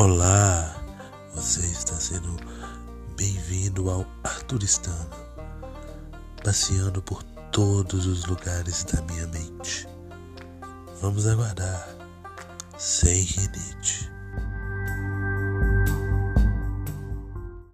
Olá, você está sendo bem-vindo ao Arturistano, passeando por todos os lugares da minha mente. Vamos aguardar, sem rinite.